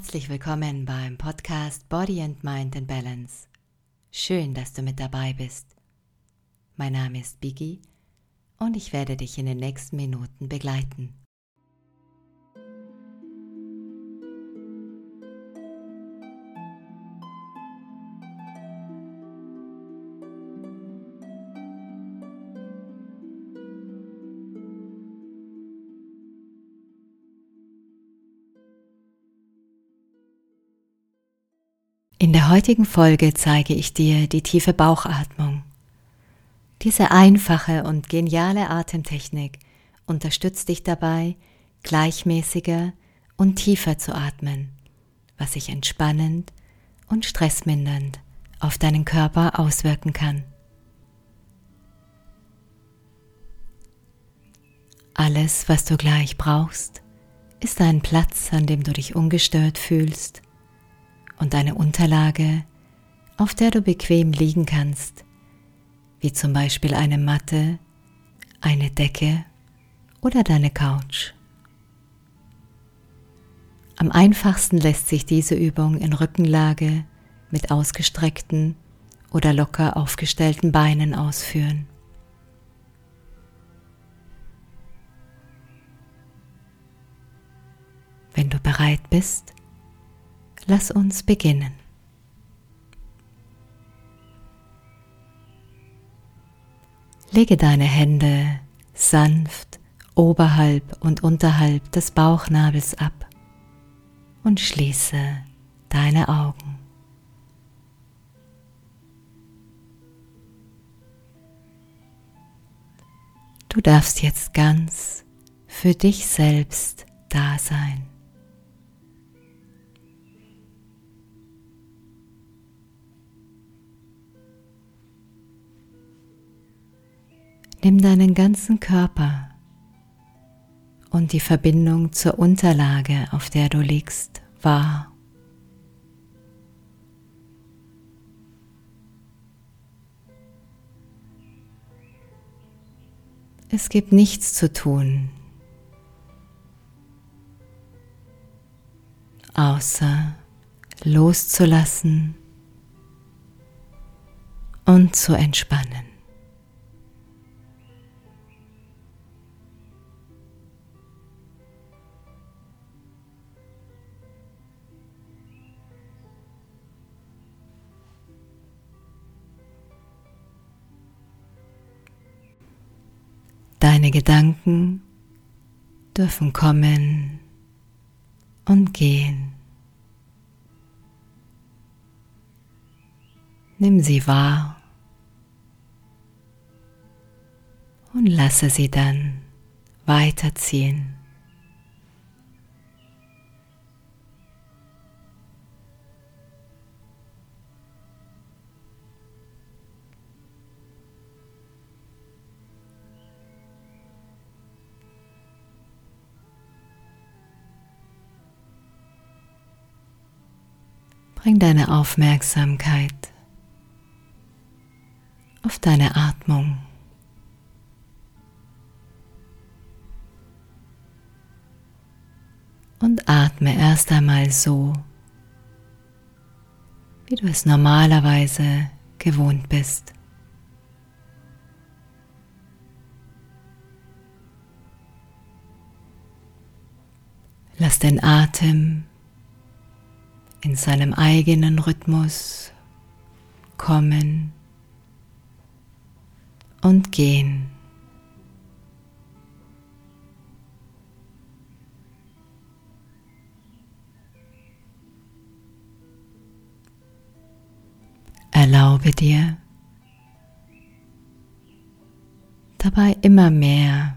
Herzlich willkommen beim Podcast Body and Mind in Balance. Schön, dass du mit dabei bist. Mein Name ist Biggie und ich werde dich in den nächsten Minuten begleiten. In der heutigen Folge zeige ich dir die tiefe Bauchatmung. Diese einfache und geniale Atemtechnik unterstützt dich dabei, gleichmäßiger und tiefer zu atmen, was sich entspannend und stressmindernd auf deinen Körper auswirken kann. Alles, was du gleich brauchst, ist ein Platz, an dem du dich ungestört fühlst und eine Unterlage, auf der du bequem liegen kannst, wie zum Beispiel eine Matte, eine Decke oder deine Couch. Am einfachsten lässt sich diese Übung in Rückenlage mit ausgestreckten oder locker aufgestellten Beinen ausführen. Wenn du bereit bist, Lass uns beginnen. Lege deine Hände sanft oberhalb und unterhalb des Bauchnabels ab und schließe deine Augen. Du darfst jetzt ganz für dich selbst da sein. Nimm deinen ganzen Körper und die Verbindung zur Unterlage, auf der du liegst, wahr. Es gibt nichts zu tun, außer loszulassen und zu entspannen. Deine Gedanken dürfen kommen und gehen. Nimm sie wahr und lasse sie dann weiterziehen. Bring deine Aufmerksamkeit auf deine Atmung. Und atme erst einmal so, wie du es normalerweise gewohnt bist. Lass den Atem in seinem eigenen Rhythmus kommen und gehen. Erlaube dir dabei immer mehr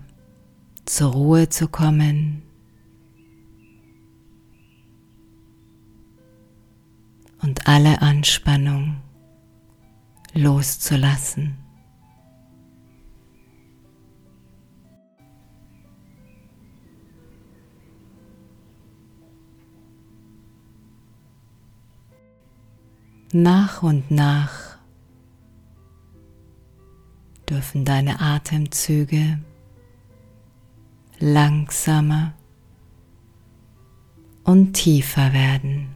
zur Ruhe zu kommen und alle Anspannung loszulassen. Nach und nach dürfen deine Atemzüge langsamer und tiefer werden.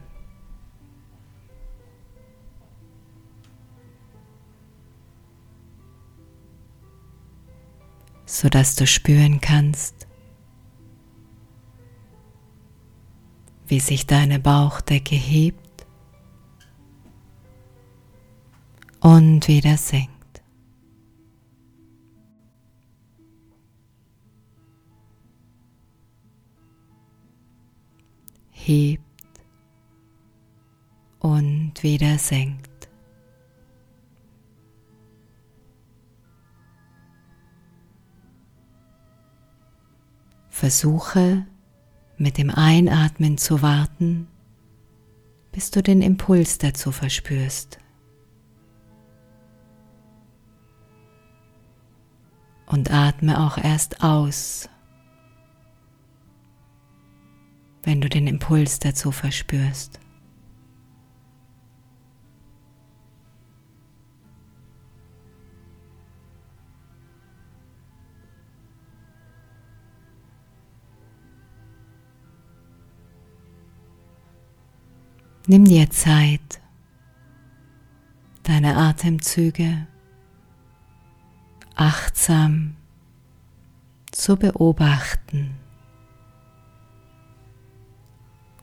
Sodass du spüren kannst, wie sich deine Bauchdecke hebt und wieder senkt. hebt und wieder senkt. Versuche mit dem Einatmen zu warten, bis du den Impuls dazu verspürst. Und atme auch erst aus, wenn du den Impuls dazu verspürst. Nimm dir Zeit, deine Atemzüge achtsam zu beobachten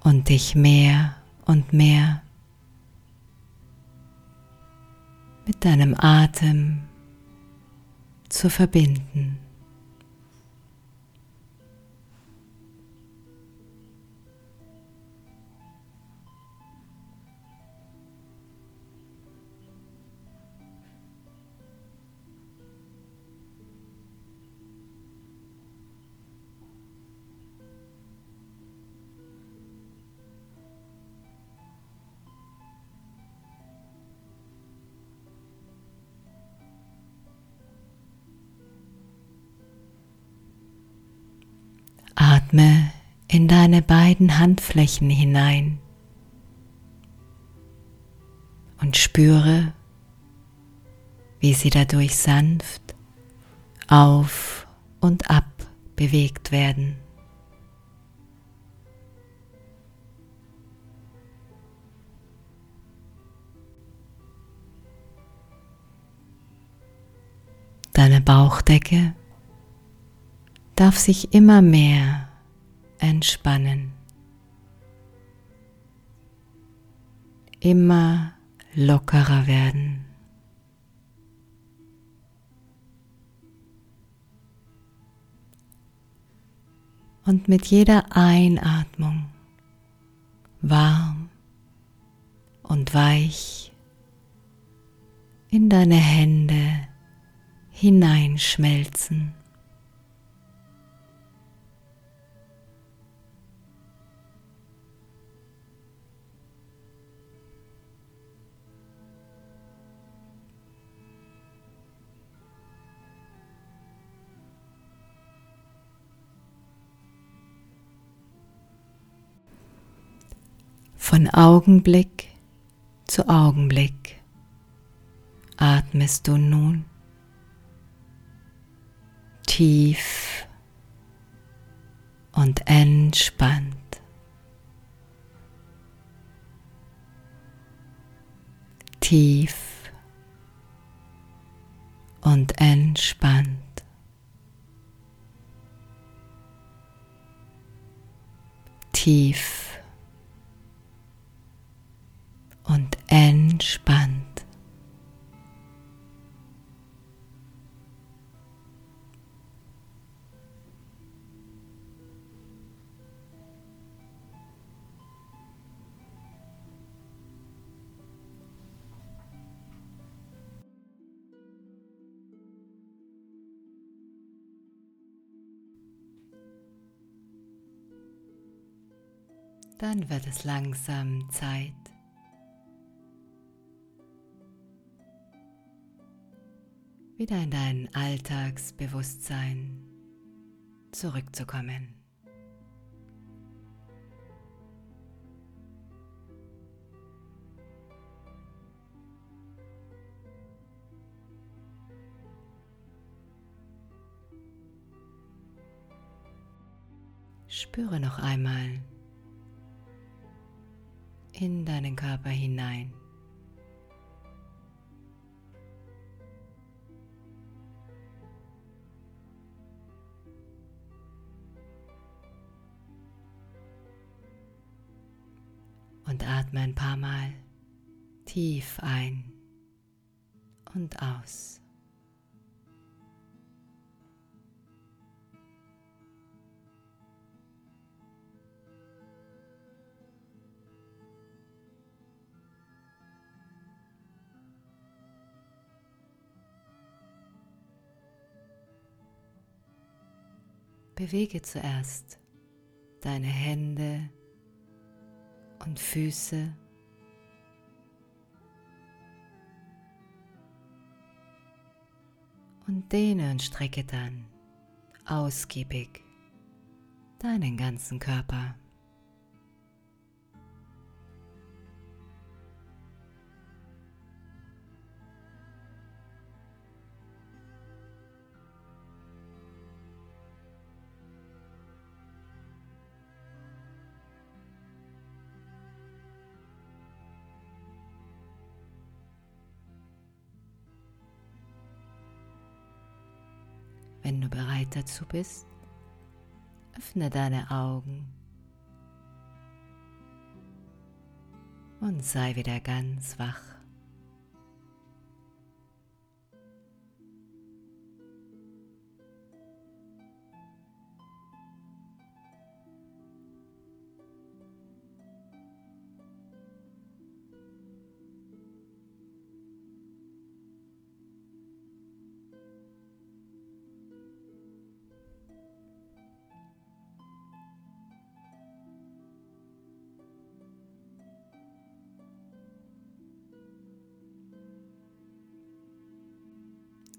und dich mehr und mehr mit deinem Atem zu verbinden. Atme in deine beiden Handflächen hinein und spüre, wie sie dadurch sanft auf und ab bewegt werden. Deine Bauchdecke darf sich immer mehr entspannen, immer lockerer werden. Und mit jeder Einatmung warm und weich in deine Hände hineinschmelzen. Von Augenblick zu Augenblick atmest du nun tief und entspannt. Tief und entspannt. Tief Dann wird es langsam Zeit, wieder in dein Alltagsbewusstsein zurückzukommen. Spüre noch einmal in deinen Körper hinein. Und atme ein paar Mal tief ein und aus. Bewege zuerst deine Hände und Füße. Und dehne und strecke dann ausgiebig deinen ganzen Körper. Wenn du bereit dazu bist, öffne deine Augen und sei wieder ganz wach.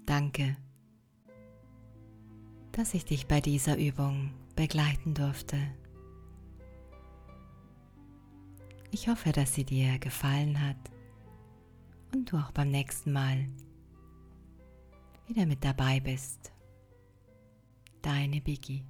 Danke, dass ich dich bei dieser Übung begleiten durfte. Ich hoffe, dass sie dir gefallen hat und du auch beim nächsten Mal wieder mit dabei bist. Deine Biggie.